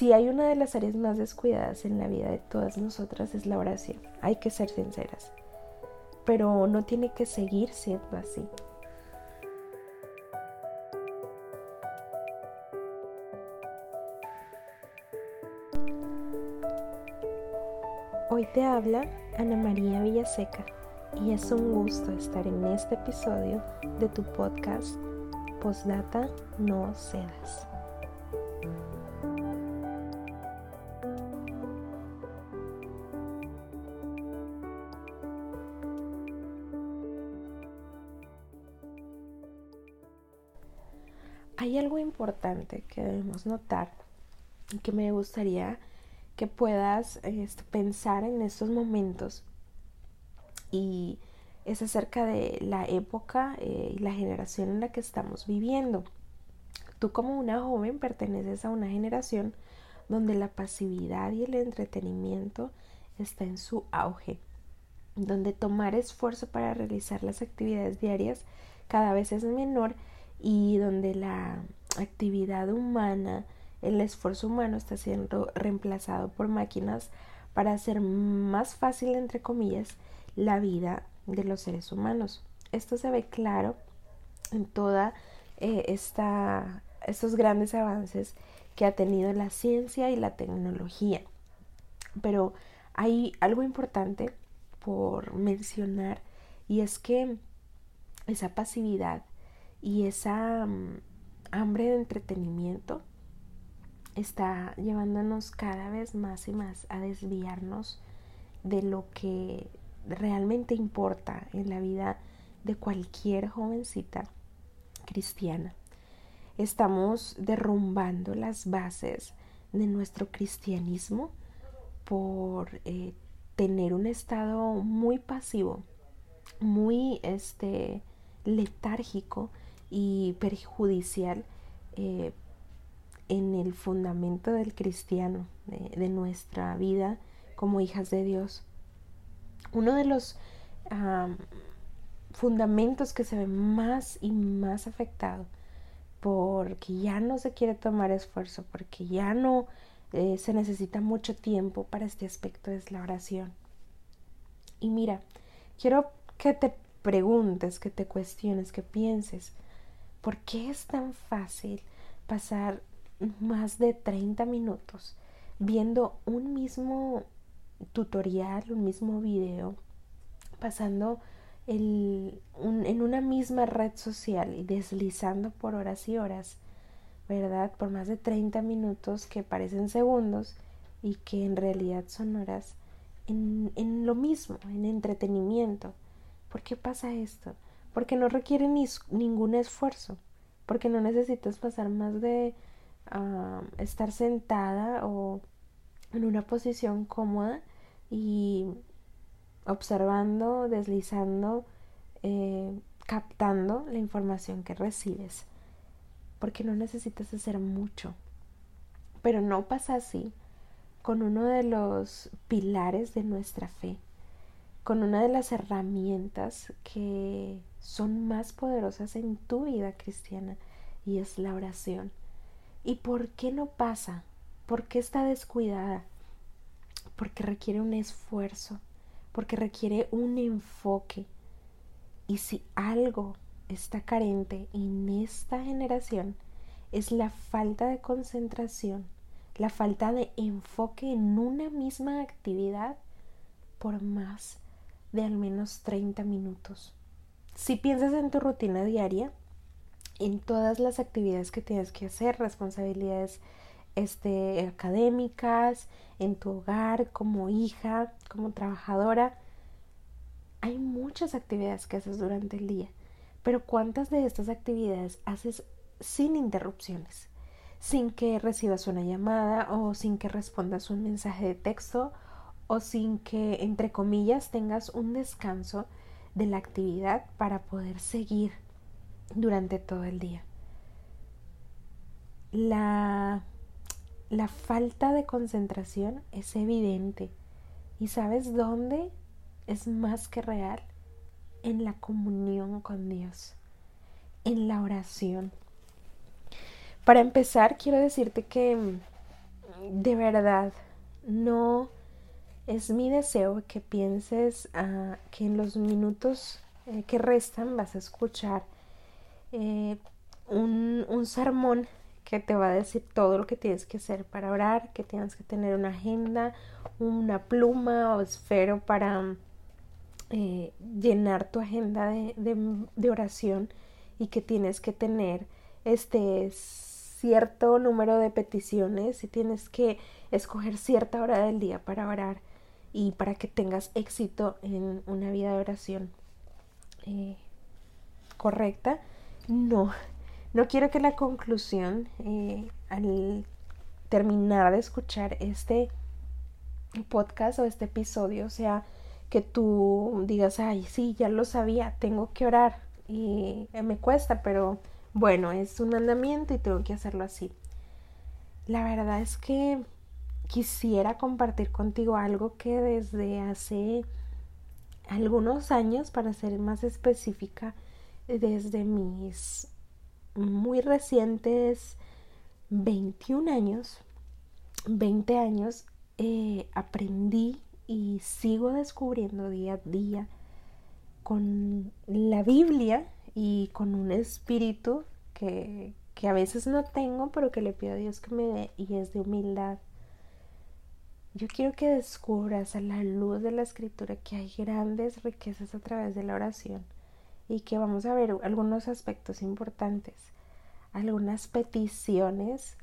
si hay una de las áreas más descuidadas en la vida de todas nosotras es la oración. Hay que ser sinceras. Pero no tiene que seguir siendo así. Hoy te habla Ana María Villaseca y es un gusto estar en este episodio de tu podcast Postdata No Cedas. Que debemos notar y que me gustaría que puedas este, pensar en estos momentos y es acerca de la época eh, y la generación en la que estamos viviendo. Tú como una joven perteneces a una generación donde la pasividad y el entretenimiento está en su auge, donde tomar esfuerzo para realizar las actividades diarias cada vez es menor y donde la actividad humana, el esfuerzo humano está siendo reemplazado por máquinas para hacer más fácil, entre comillas, la vida de los seres humanos. Esto se ve claro en toda eh, esta, estos grandes avances que ha tenido la ciencia y la tecnología. Pero hay algo importante por mencionar y es que esa pasividad y esa mm, hambre de entretenimiento está llevándonos cada vez más y más a desviarnos de lo que realmente importa en la vida de cualquier jovencita cristiana. Estamos derrumbando las bases de nuestro cristianismo por eh, tener un estado muy pasivo, muy este, letárgico y perjudicial eh, en el fundamento del cristiano, de, nuestra vida como hijas de Dios. Uno de los fundamentos que se ve más y más afectado porque ya no se quiere tomar esfuerzo, porque ya no eh, se necesita mucho tiempo para este aspecto es la oración. Y mira, quiero que te preguntes, que te cuestiones, que pienses, ¿por qué es tan fácil pasar más de 30 minutos viendo un mismo tutorial, un mismo video, pasando el, en una misma red social y deslizando por horas y horas, ¿verdad? Por más de 30 minutos que parecen segundos y que en realidad son horas en, en lo mismo, en entretenimiento. ¿Por qué pasa esto? Porque no requiere ni, ningún esfuerzo, porque no necesitas pasar más de ah, estar sentada o en una posición cómoda y observando, deslizando, eh, captando la información que recibes, porque no necesitas hacer mucho. Pero no pasa así con uno de los pilares de nuestra fe, con una de las herramientas que son más poderosas en tu vida cristiana y es la oración. ¿Y por qué no pasa? ¿Por qué está descuidada? Porque requiere un esfuerzo, porque requiere un enfoque. Y si algo está carente en esta generación, es la falta de concentración, la falta de enfoque en una misma actividad por más de al menos 30 minutos. Si piensas en tu rutina diaria, en todas las actividades que tienes que hacer, responsabilidades este, académicas, en tu hogar, como hija, como trabajadora, hay muchas actividades que haces durante el día, pero ¿cuántas de estas actividades haces sin interrupciones? Sin que recibas una llamada o sin que respondas un mensaje de texto o sin que, entre comillas, tengas un descanso de la actividad para poder seguir durante todo el día. La, la falta de concentración es evidente. ¿Y sabes dónde es más que real? En la comunión con Dios, en la oración. Para empezar, quiero decirte que de verdad, no es mi deseo que pienses uh, que en los minutos eh, que restan vas a escuchar eh, un, un sermón que te va a decir todo lo que tienes que hacer para orar, que tienes que tener una agenda, una pluma o esfero para eh, llenar tu agenda de, de, oración y que tienes que tener este cierto número de peticiones y tienes que escoger cierta hora del día para orar y para que tengas éxito en una vida de oración eh, correcta. No, no quiero que la conclusión, eh, al terminar de escuchar este podcast o este episodio, sea que tú digas, ay, sí, ya lo sabía, tengo que orar y me cuesta, pero bueno, es un mandamiento y tengo que hacerlo así. La verdad es que quisiera compartir contigo algo que desde hace algunos años, para ser más específica, desde mis muy recientes 21 años, 20 años, eh, aprendí y sigo descubriendo día a día con la Biblia y con un espíritu que, que a veces no tengo, pero que le pido a Dios que me dé y es de humildad. Yo quiero que descubras a la luz de la escritura que hay grandes riquezas a través de la oración y que vamos a ver algunos aspectos importantes, algunas peticiones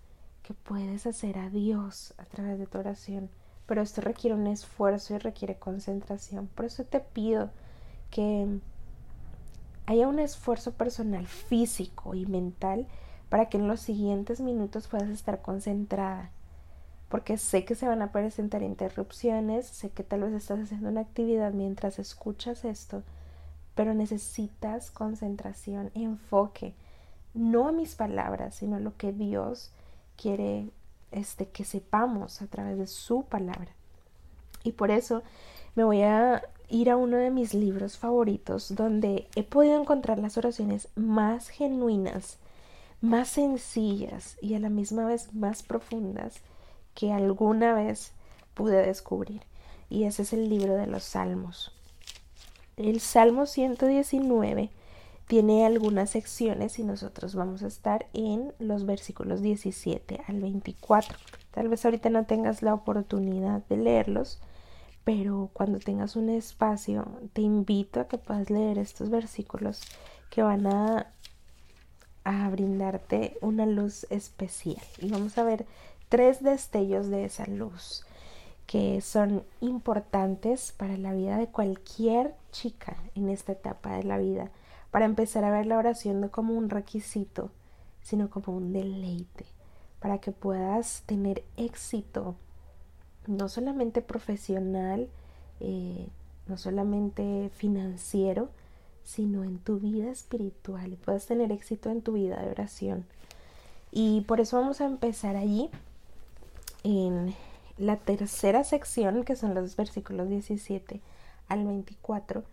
que puedes hacer a Dios a través de tu oración. Pero esto requiere un esfuerzo y requiere concentración. Por eso te pido que haya un esfuerzo personal físico y mental para que en los siguientes minutos puedas estar concentrada. Porque sé que se van a presentar interrupciones, sé que tal vez estás haciendo una actividad mientras escuchas esto pero necesitas concentración, enfoque, no a mis palabras, sino a lo que Dios quiere este, que sepamos a través de su palabra. Y por eso me voy a ir a uno de mis libros favoritos donde he podido encontrar las oraciones más genuinas, más sencillas y a la misma vez más profundas que alguna vez pude descubrir. Y ese es el libro de los Salmos. El Salmo 119 tiene algunas secciones y nosotros vamos a estar en los versículos 17 al 24. Tal vez ahorita no tengas la oportunidad de leerlos, pero cuando tengas un espacio te invito a que puedas leer estos versículos que van a, a brindarte una luz especial. Y vamos a ver tres destellos de esa luz que son importantes para la vida de cualquier chica en esta etapa de la vida, para empezar a ver la oración no como un requisito, sino como un deleite, para que puedas tener éxito, no solamente profesional, eh, no solamente financiero, sino en tu vida espiritual. Puedas tener éxito en tu vida de oración. Y por eso vamos a empezar allí en la tercera sección, que son los versículos 17 al 24.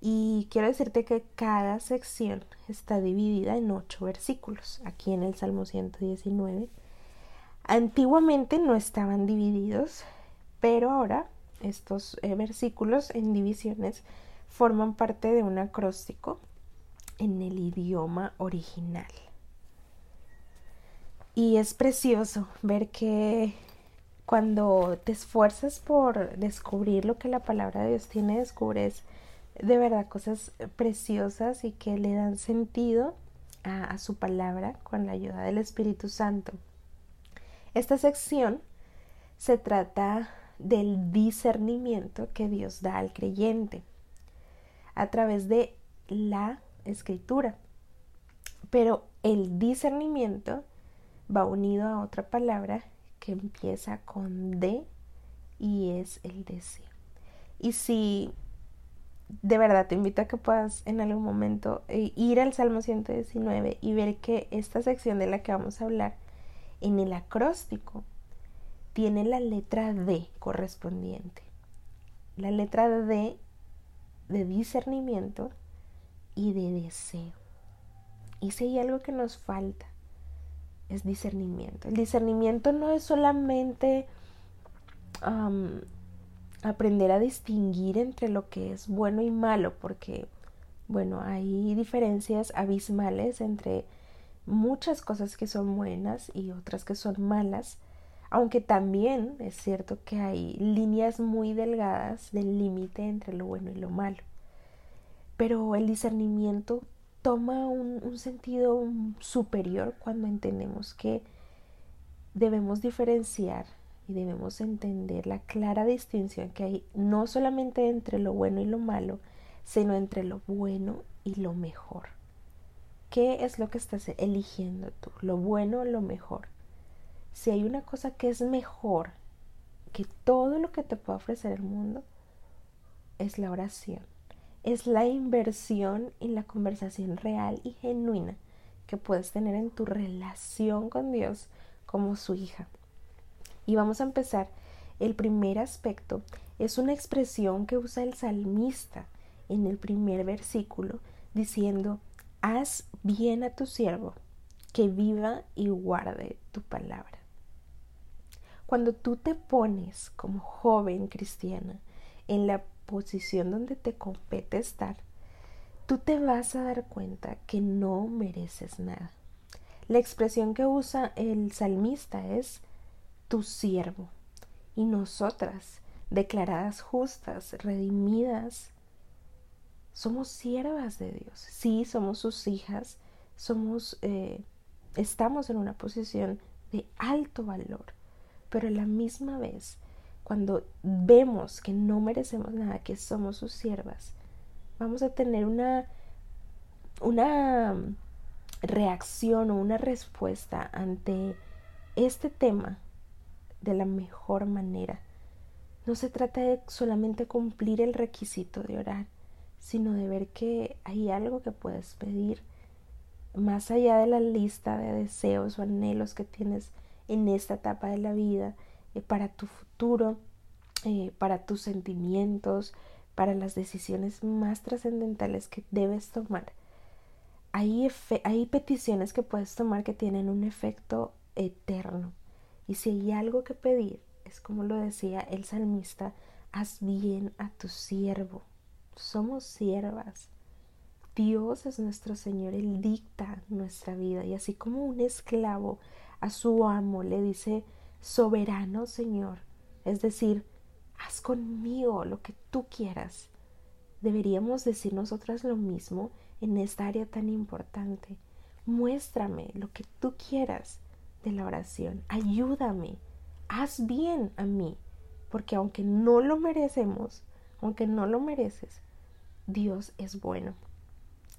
Y quiero decirte que cada sección está dividida en ocho versículos, aquí en el Salmo 119. Antiguamente no estaban divididos, pero ahora estos eh, versículos en divisiones forman parte de un acróstico en el idioma original. Y es precioso ver que cuando te esfuerzas por descubrir lo que la palabra de Dios tiene, descubres de verdad cosas preciosas y que le dan sentido a, su palabra con la ayuda del Espíritu Santo. Esta sección se trata del discernimiento que Dios da al creyente a través de la escritura. Pero el discernimiento va unido a otra palabra que empieza con D y es el deseo. Y si de verdad te invito a que puedas en algún momento eh, ir al Salmo 119 y ver que esta sección de la que vamos a hablar en el acróstico tiene la letra D correspondiente. La letra D de discernimiento y de deseo. Y si hay algo que nos falta es discernimiento. El discernimiento no es solamente aprender a distinguir entre lo que es bueno y malo, porque, bueno, hay diferencias abismales entre muchas cosas que son buenas y otras que son malas, aunque también es cierto que hay líneas muy delgadas del límite entre lo bueno y lo malo. Pero el discernimiento toma un, sentido superior cuando entendemos que debemos diferenciar y debemos entender la clara distinción que hay no solamente entre lo bueno y lo malo, sino entre lo bueno y lo mejor. ¿Qué es lo que estás eligiendo tú? ¿Lo bueno o lo mejor? Si hay una cosa que es mejor que todo lo que te puede ofrecer el mundo, es la oración es la inversión en la conversación real y genuina que puedes tener en tu relación con Dios como su hija. Y vamos a empezar. El primer aspecto es una expresión que usa el salmista en el primer versículo diciendo, haz bien a tu siervo, que viva y guarde tu palabra. Cuando tú te pones como joven cristiana en la posición donde te compete estar, tú te vas a dar cuenta que no mereces nada. La expresión que usa el salmista es tu siervo y nosotras, declaradas justas, redimidas, somos siervas de Dios. Sí, somos sus hijas, somos, eh, estamos en una posición de alto valor, pero a la misma vez cuando vemos que no merecemos nada, que somos sus siervas, vamos a tener una, una reacción o una respuesta ante este tema de la mejor manera. No se trata de solamente cumplir el requisito de orar, sino de ver que hay algo que puedes pedir más allá de la lista de deseos o anhelos que tienes en esta etapa de la vida eh, para tu futuro, eh, para tus sentimientos, para las decisiones más trascendentales que debes tomar. Hay, hay peticiones que puedes tomar que tienen un efecto eterno. Y si hay algo que pedir, es como lo decía el salmista, haz bien a tu siervo. Somos siervas. Dios es nuestro Señor, Él dicta nuestra vida. Y así como un esclavo a su amo le dice, soberano Señor, es decir, haz conmigo lo que tú quieras. Deberíamos decir nosotras lo mismo en esta área tan importante. Muéstrame lo que tú quieras de la oración. Ayúdame. Haz bien a mí. Porque aunque no lo merecemos, aunque no lo mereces, Dios es bueno.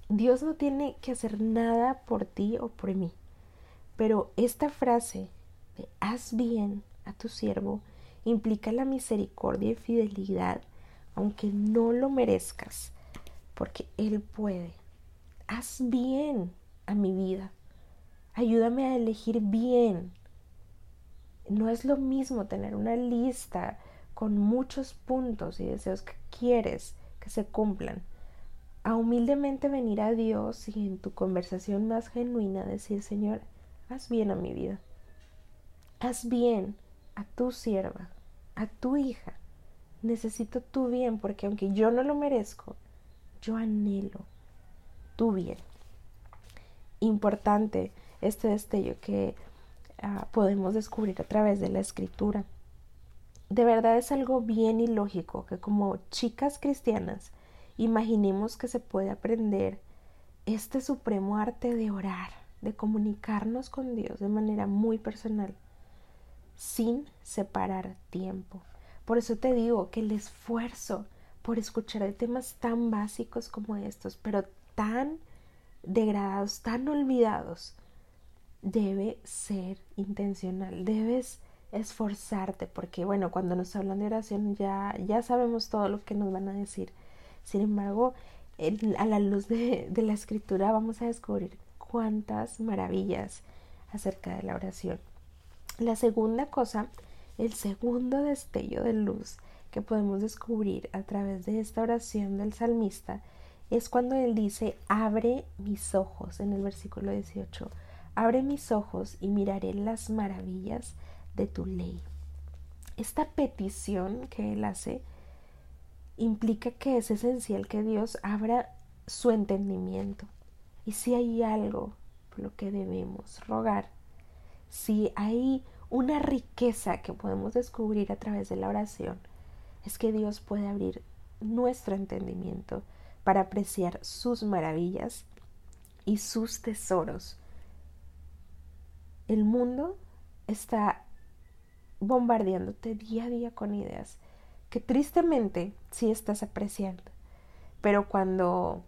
Dios no tiene que hacer nada por ti o por mí. Pero esta frase haz bien a tu siervo implica la misericordia y fidelidad, aunque no lo merezcas, porque Él puede. Haz bien a mi vida. Ayúdame a elegir bien. No es lo mismo tener una lista con muchos puntos y deseos que quieres que se cumplan, a humildemente venir a Dios y en tu conversación más genuina decir, Señor, haz bien a mi vida. Haz bien a tu sierva, a tu hija. Necesito tu bien porque aunque yo no lo merezco, yo anhelo tu bien. Importante este destello que ah, podemos descubrir a través de la escritura. De verdad es algo bien ilógico que como chicas cristianas imaginemos que se puede aprender este supremo arte de orar, de comunicarnos con Dios de manera muy personal sin separar tiempo. Por eso te digo que el esfuerzo por escuchar de temas tan básicos como estos, pero tan degradados, tan olvidados, debe ser intencional. Debes esforzarte porque, bueno, cuando nos hablan de oración ya, ya sabemos todo lo que nos van a decir. Sin embargo, a la luz de la escritura vamos a descubrir cuántas maravillas acerca de la oración. La segunda cosa, el segundo destello de luz que podemos descubrir a través de esta oración del salmista es cuando él dice, abre mis ojos en el versículo 18, abre mis ojos y miraré las maravillas de tu ley. Esta petición que él hace implica que es esencial que Dios abra su entendimiento. Y si hay algo por lo que debemos rogar, si hay una riqueza que podemos descubrir a través de la oración, es que Dios puede abrir nuestro entendimiento para apreciar sus maravillas y sus tesoros. El mundo está bombardeándote día a día con ideas que tristemente sí estás apreciando. Pero cuando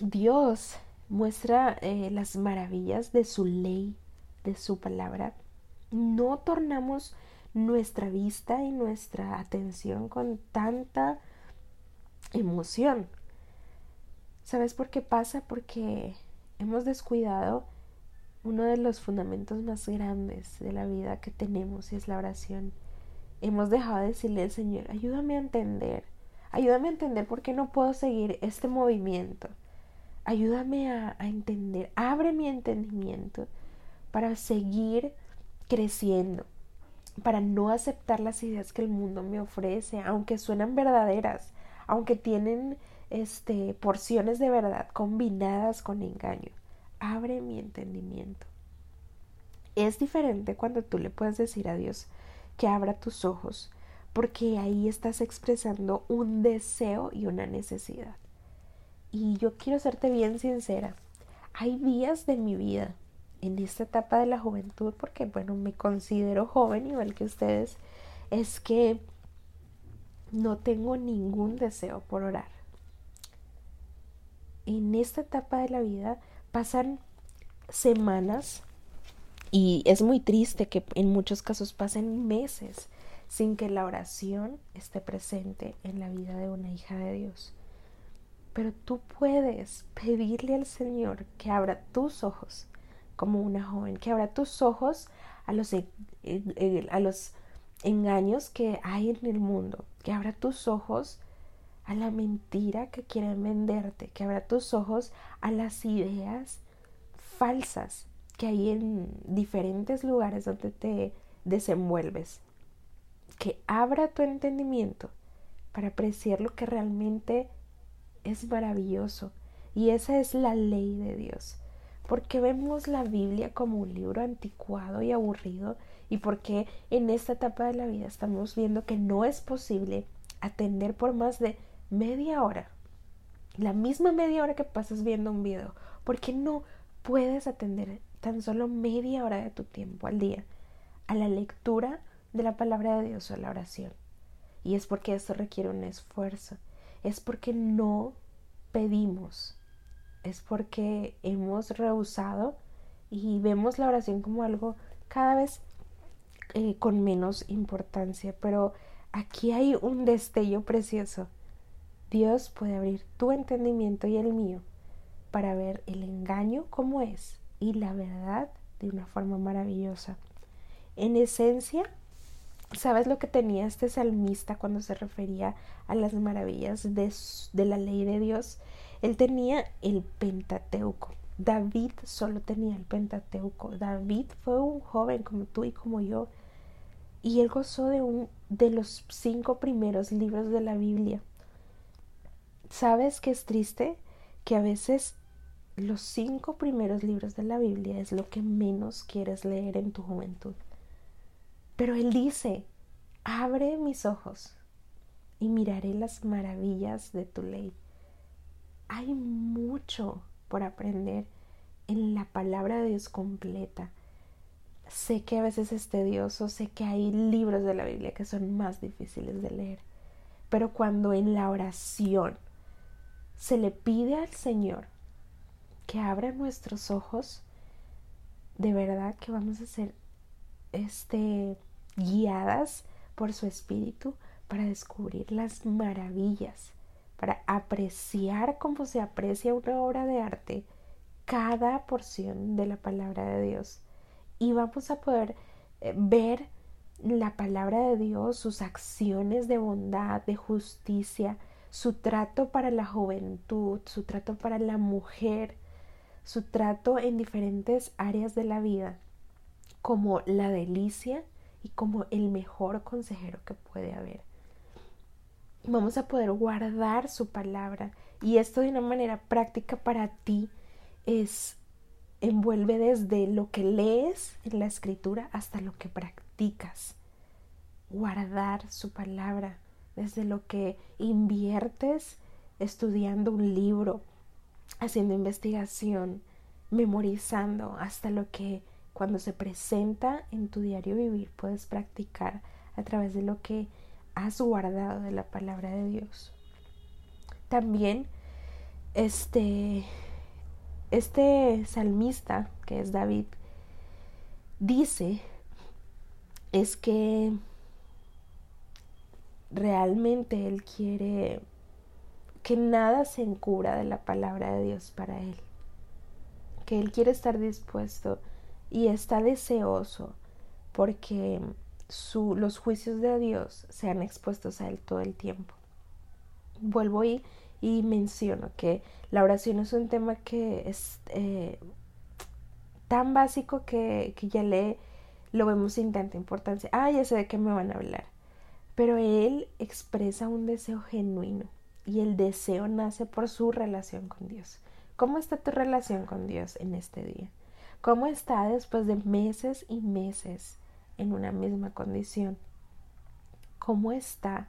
Dios muestra eh, las maravillas de su ley, de su palabra, no tornamos nuestra vista y nuestra atención con tanta emoción. ¿Sabes por qué pasa? Porque hemos descuidado uno de los fundamentos más grandes de la vida que tenemos y es la oración. Hemos dejado de decirle al Señor, ayúdame a entender, ayúdame a entender por qué no puedo seguir este movimiento. Ayúdame a, a entender, abre mi entendimiento para seguir creciendo, para no aceptar las ideas que el mundo me ofrece, aunque suenan verdaderas, aunque tienen este porciones de verdad combinadas con engaño. Abre mi entendimiento. Es diferente cuando tú le puedes decir a Dios que abra tus ojos, porque ahí estás expresando un deseo y una necesidad. Y yo quiero serte bien sincera. Hay días de mi vida en esta etapa de la juventud, porque bueno, me considero joven igual que ustedes, es que no tengo ningún deseo por orar. En esta etapa de la vida pasan semanas y es muy triste que en muchos casos pasen meses sin que la oración esté presente en la vida de una hija de Dios. Pero tú puedes pedirle al Señor que abra tus ojos como una joven, que abra tus ojos a los, e, e, a los engaños que hay en el mundo, que abra tus ojos a la mentira que quieren venderte, que abra tus ojos a las ideas falsas que hay en diferentes lugares donde te desenvuelves, que abra tu entendimiento para apreciar lo que realmente es maravilloso. Y esa es la ley de Dios porque vemos la Biblia como un libro anticuado y aburrido y porque en esta etapa de la vida estamos viendo que no es posible atender por más de media hora, la misma media hora que pasas viendo un video, porque no puedes atender tan solo media hora de tu tiempo al día a la lectura de la palabra de Dios o a la oración. Y es porque esto requiere un esfuerzo, es porque no pedimos es porque hemos rehusado y vemos la oración como algo cada vez eh, con menos importancia. Pero aquí hay un destello precioso. Dios puede abrir tu entendimiento y el mío para ver el engaño como es y la verdad de una forma maravillosa. En esencia, ¿sabes lo que tenía este salmista cuando se refería a las maravillas de, de la ley de Dios? Él tenía el Pentateuco. David solo tenía el Pentateuco. David fue un joven como tú y como yo. Y él gozó de un de los cinco primeros libros de la Biblia. ¿Sabes qué es triste? Que a veces los cinco primeros libros de la Biblia es lo que menos quieres leer en tu juventud. Pero él dice, abre mis ojos y miraré las maravillas de tu ley hay mucho por aprender en la palabra de Dios completa. Sé que a veces es tedioso, sé que hay libros de la Biblia que son más difíciles de leer, pero cuando en la oración se le pide al Señor que abra nuestros ojos, de verdad que vamos a ser este, guiadas por su espíritu para descubrir las maravillas para apreciar como se aprecia una obra de arte cada porción de la palabra de Dios. Y vamos a poder eh, ver la palabra de Dios, sus acciones de bondad, de justicia, su trato para la juventud, su trato para la mujer, su trato en diferentes áreas de la vida como la delicia y como el mejor consejero que puede haber. Vamos a poder guardar su palabra y esto de una manera práctica para ti es envuelve desde lo que lees en la escritura hasta lo que practicas. Guardar su palabra desde lo que inviertes estudiando un libro, haciendo investigación, memorizando, hasta lo que cuando se presenta en tu diario vivir puedes practicar a través de lo que has guardado de la palabra de Dios. También este este salmista, que es David, dice es que realmente él quiere que nada se encubra de la palabra de Dios para él, que él quiere estar dispuesto y está deseoso porque su, los juicios de Dios sean expuestos a él todo el tiempo. Vuelvo y, y menciono que la oración es un tema que es eh, tan básico que, que ya le lo vemos sin tanta importancia. Ah, ya sé de qué me van a hablar. Pero él expresa un deseo genuino y el deseo nace por su relación con Dios. ¿Cómo está tu relación con Dios en este día? ¿Cómo está después de meses y meses en una misma condición? ¿Cómo está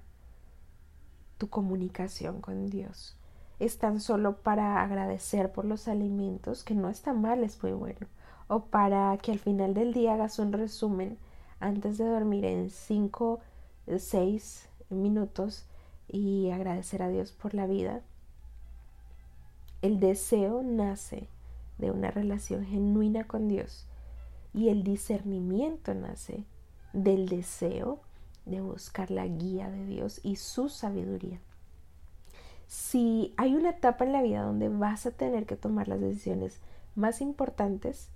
tu comunicación con Dios? ¿Es tan solo para agradecer por los alimentos, que no está mal, es muy bueno? ¿O para que al final del día hagas un resumen antes de dormir en 5, 6 minutos y agradecer a Dios por la vida? El deseo nace de una relación genuina con Dios y el discernimiento nace del deseo de buscar la guía de Dios y su sabiduría. Si hay una etapa en la vida donde vas a tener que tomar las decisiones más importantes,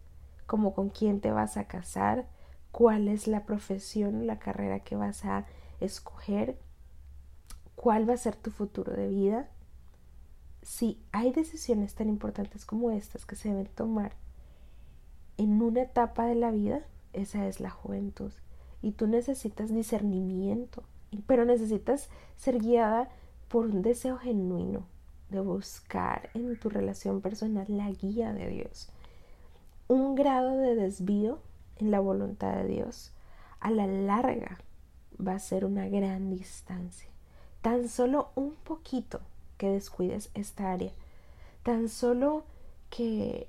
como con quién te vas a casar, cuál es la profesión, la carrera que vas a escoger, cuál va a ser tu futuro de vida, si hay decisiones tan importantes como estas que se deben tomar en una etapa de la vida, esa es la juventud. Y tú necesitas discernimiento, pero necesitas ser guiada por un deseo genuino de buscar en tu relación personal la guía de Dios. Un grado de desvío en la voluntad de Dios a la larga va a ser una gran distancia. Tan solo un poquito que descuides esta área. Tan solo que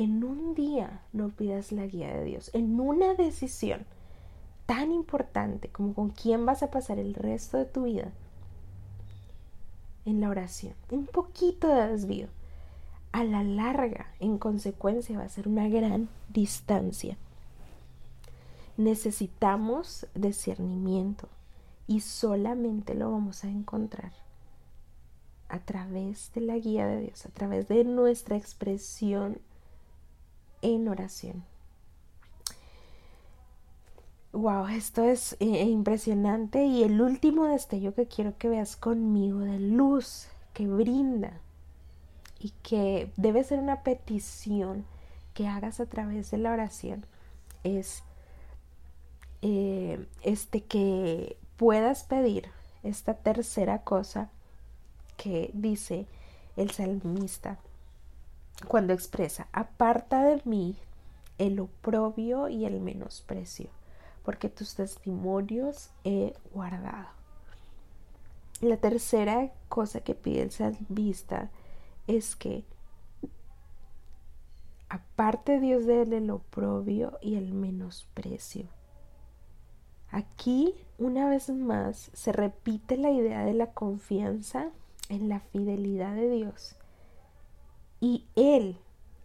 en un día no pidas la guía de Dios, en una decisión tan importante como con quién vas a pasar el resto de tu vida, en la oración, un poquito de desvío, a la larga, en consecuencia, va a ser una gran distancia. Necesitamos discernimiento y solamente lo vamos a encontrar a través de la guía de Dios, a través de nuestra expresión en oración. Wow, esto es eh, impresionante y el último destello que quiero que veas conmigo de luz que brinda y que debe ser una petición que hagas a través de la oración es eh, este que puedas pedir esta tercera cosa que dice el salmista cuando expresa, aparta de mí el oprobio y el menosprecio, porque tus testimonios he guardado. La tercera cosa que pide el salmista es que aparte Dios de él el oprobio y el menosprecio. Aquí, una vez más, se repite la idea de la confianza en la fidelidad de Dios. Y él,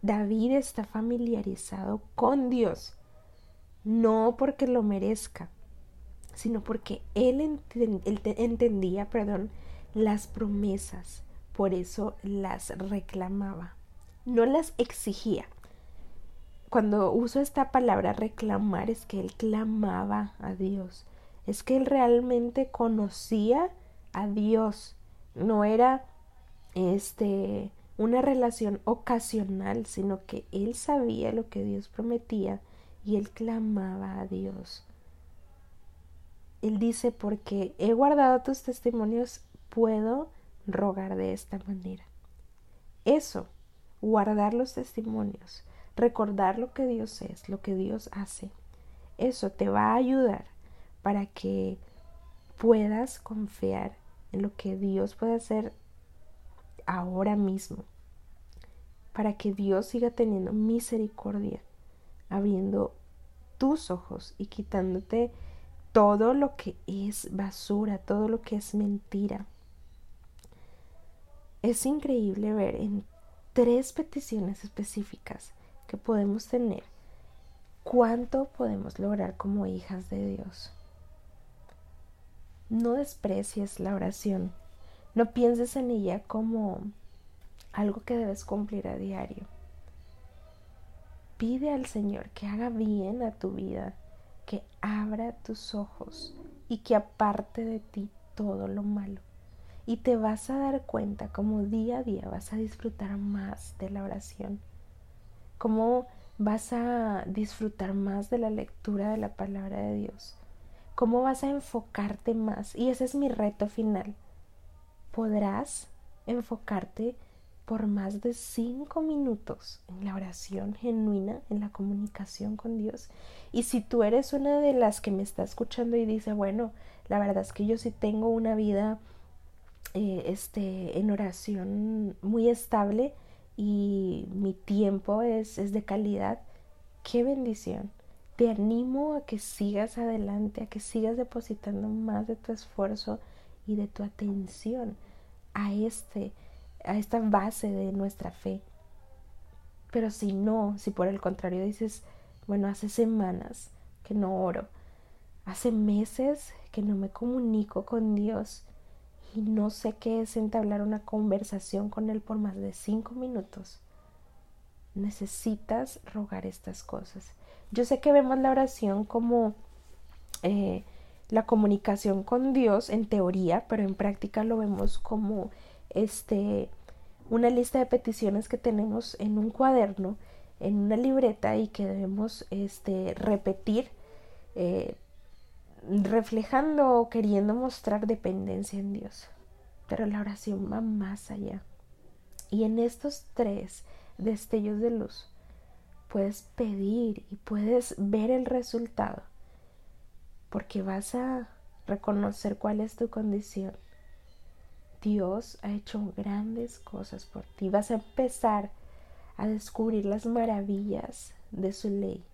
David, está familiarizado con Dios, no porque lo merezca, sino porque él, entendía, perdón, las promesas, por eso las reclamaba, no las exigía. Cuando uso esta palabra reclamar es que él clamaba a Dios, es que él realmente conocía a Dios no era este una relación ocasional, sino que él sabía lo que Dios prometía y él clamaba a Dios. Él dice, porque he guardado tus testimonios, puedo rogar de esta manera. Eso, guardar los testimonios, recordar lo que Dios es, lo que Dios hace, eso te va a ayudar para que puedas confiar en lo que Dios puede hacer ahora mismo, para que Dios siga teniendo misericordia, abriendo tus ojos y quitándote todo lo que es basura, todo lo que es mentira. Es increíble ver en tres peticiones específicas que podemos tener cuánto podemos lograr como hijas de Dios. No desprecies la oración. No pienses en ella como algo que debes cumplir a diario. Pide al Señor que haga bien a tu vida, que abra tus ojos y que aparte de ti todo lo malo. Y te vas a dar cuenta como día a día vas a disfrutar más de la oración, cómo vas a disfrutar más de la lectura de la palabra de Dios, cómo vas a enfocarte más. Y ese es mi reto final. Podrás enfocarte por más de cinco minutos en la oración genuina, en la comunicación con Dios. Y si tú eres una de las que me está escuchando y dice, bueno, la verdad es que yo sí tengo una vida eh, este, en oración muy estable y mi tiempo es, es de calidad, qué bendición te animo a que sigas adelante, a que sigas depositando más de tu esfuerzo y de tu atención a este a esta base de nuestra fe. Pero si no, si por el contrario dices, bueno, hace semanas que no oro, hace meses que no me comunico con Dios y no sé qué es entablar una conversación con Él por más de cinco minutos, necesitas rogar estas cosas. Yo sé que vemos la oración como eh, la comunicación con Dios en teoría, pero en práctica lo vemos como este una lista de peticiones que tenemos en un cuaderno, en una libreta y que debemos este, repetir, eh, reflejando o queriendo mostrar dependencia en Dios. Pero la oración va más allá. Y en estos tres destellos de luz puedes pedir y puedes ver el resultado, porque vas a reconocer cuál es tu condición. Dios ha hecho grandes cosas por ti. Vas a empezar a descubrir las maravillas de su ley.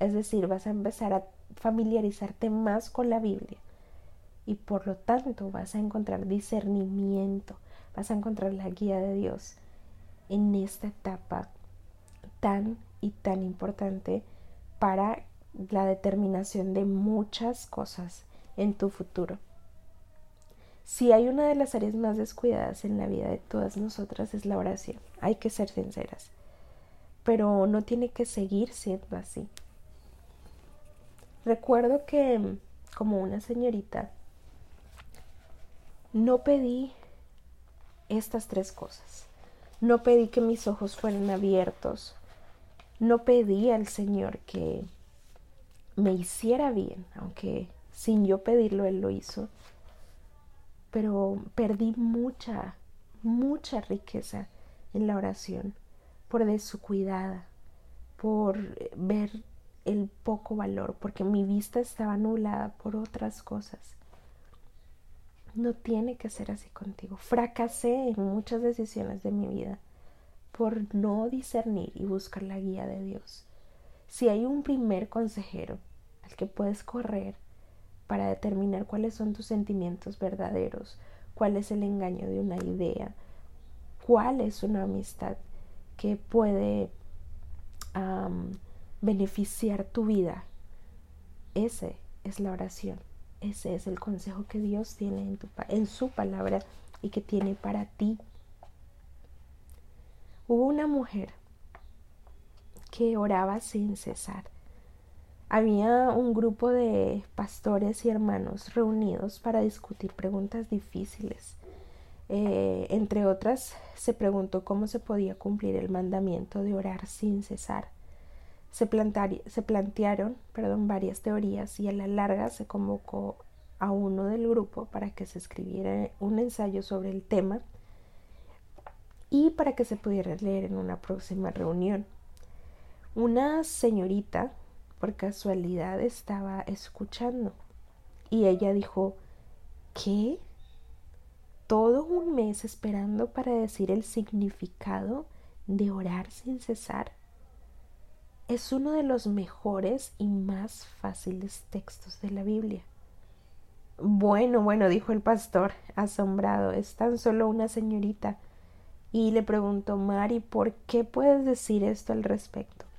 Es decir, vas a empezar a familiarizarte más con la Biblia y por lo tanto vas a encontrar discernimiento, vas a encontrar la guía de Dios en esta etapa tan y tan importante para la determinación de muchas cosas en tu futuro. Si hay una de las áreas más descuidadas en la vida de todas nosotras es la oración, hay que ser sinceras, pero no tiene que seguir siendo así. Recuerdo que como una señorita no pedí estas tres cosas. No pedí que mis ojos fueran abiertos. No pedí al Señor que me hiciera bien, aunque sin yo pedirlo Él lo hizo. Pero perdí mucha, mucha riqueza en la oración por descuidada, por ver el poco valor, porque mi vista estaba anulada por otras cosas. No tiene que ser así contigo. Fracasé en muchas decisiones de mi vida por no discernir y buscar la guía de Dios. Si hay un primer consejero que puedes correr para determinar cuáles son tus sentimientos verdaderos, cuál es el engaño de una idea, cuál es una amistad que puede beneficiar tu vida, ese es la oración. Ese es el consejo que Dios tiene en su palabra y que tiene para ti. Hubo una mujer que oraba sin cesar. Había un grupo de pastores y hermanos reunidos para discutir preguntas difíciles. Eh, entre otras, se preguntó cómo se podía cumplir el mandamiento de orar sin cesar. Se, se plantearon perdón, varias teorías y a la larga se convocó a uno del grupo para que se escribiera un ensayo sobre el tema y para que se pudiera leer en una próxima reunión. Una señorita, por casualidad, estaba escuchando y ella dijo, ¿qué? ¿Todo un mes esperando para decir el significado de orar sin cesar? Es uno de los mejores y más fáciles textos de la Biblia. Bueno, bueno, dijo el pastor, asombrado, es tan solo una señorita. Y le preguntó Mari, ¿por qué puedes decir esto al respecto?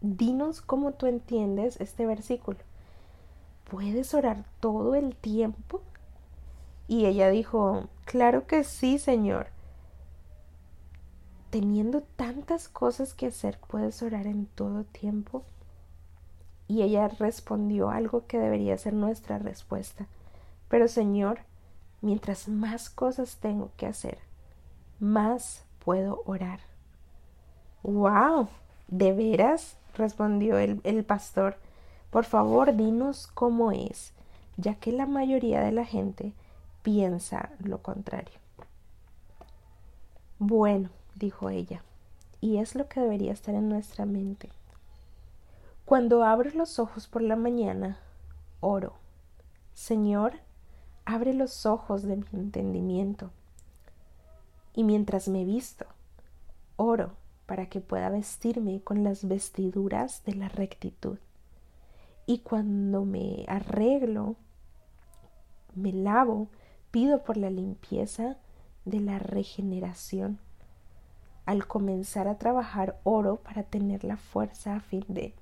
Dinos cómo tú entiendes este versículo. ¿Puedes orar todo el tiempo? Y ella dijo, claro que sí, Señor. Teniendo tantas cosas que hacer, ¿puedes orar en todo tiempo? Y ella respondió algo que debería ser nuestra respuesta. Pero Señor, mientras más cosas tengo que hacer, más puedo orar. ¡Wow! ¿De veras? Respondió el, el pastor. Por favor, dinos cómo es, ya que la mayoría de la gente piensa lo contrario. Bueno, dijo ella, y es lo que debería estar en nuestra mente. Cuando abro los ojos por la mañana, oro. Señor, abre los ojos de mi entendimiento. Y mientras me visto, oro para que pueda vestirme con las vestiduras de la rectitud. Y cuando me arreglo, me lavo, pido por la limpieza de la regeneración. Al comenzar a trabajar, oro para tener la fuerza a fin de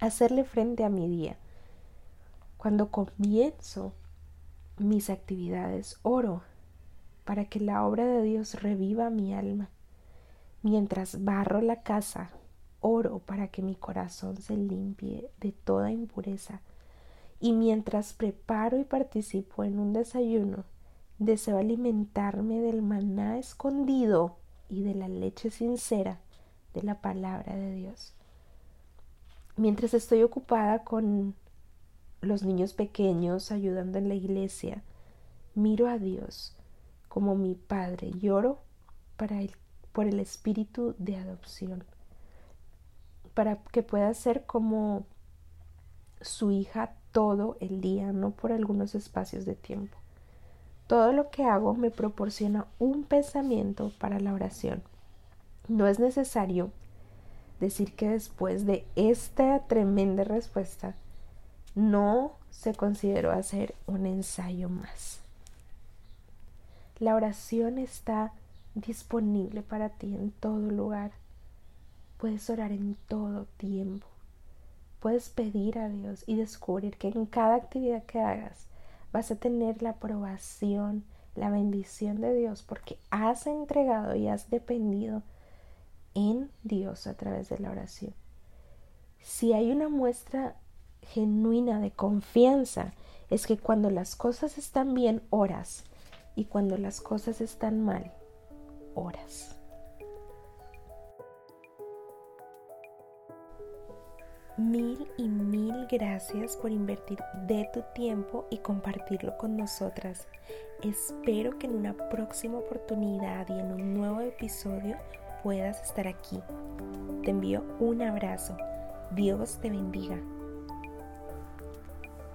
hacerle frente a mi día. Cuando comienzo mis actividades, oro para que la obra de Dios reviva mi alma. Mientras barro la casa, oro para que mi corazón se limpie de toda impureza. Y mientras preparo y participo en un desayuno, deseo alimentarme del maná escondido y de la leche sincera de la palabra de Dios. Mientras estoy ocupada con los niños pequeños ayudando en la iglesia, miro a Dios como mi Padre y oro para por el espíritu de adopción, para que pueda ser como su hija todo el día, no por algunos espacios de tiempo. Todo lo que hago me proporciona un pensamiento para la oración. No es necesario decir que después de esta tremenda respuesta no se consideró hacer un ensayo más. La oración está disponible para ti en todo lugar. Puedes orar en todo tiempo. Puedes pedir a Dios y descubrir que en cada actividad que hagas vas a tener la aprobación, la bendición de Dios porque has entregado y has dependido en Dios a través de la oración. Si hay una muestra genuina de confianza, es que cuando las cosas están bien, oras, y cuando las cosas están mal, oras. Mil y mil gracias por invertir de tu tiempo y compartirlo con nosotras. Espero que en una próxima oportunidad y en un nuevo episodio puedas estar aquí. Te envío un abrazo. Dios te bendiga.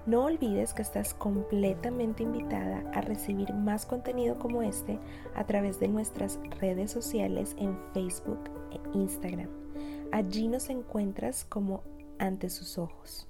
No olvides que estás completamente invitada a recibir más contenido como este a través de nuestras redes sociales en Facebook e Instagram. Allí nos encuentras como ante sus ojos.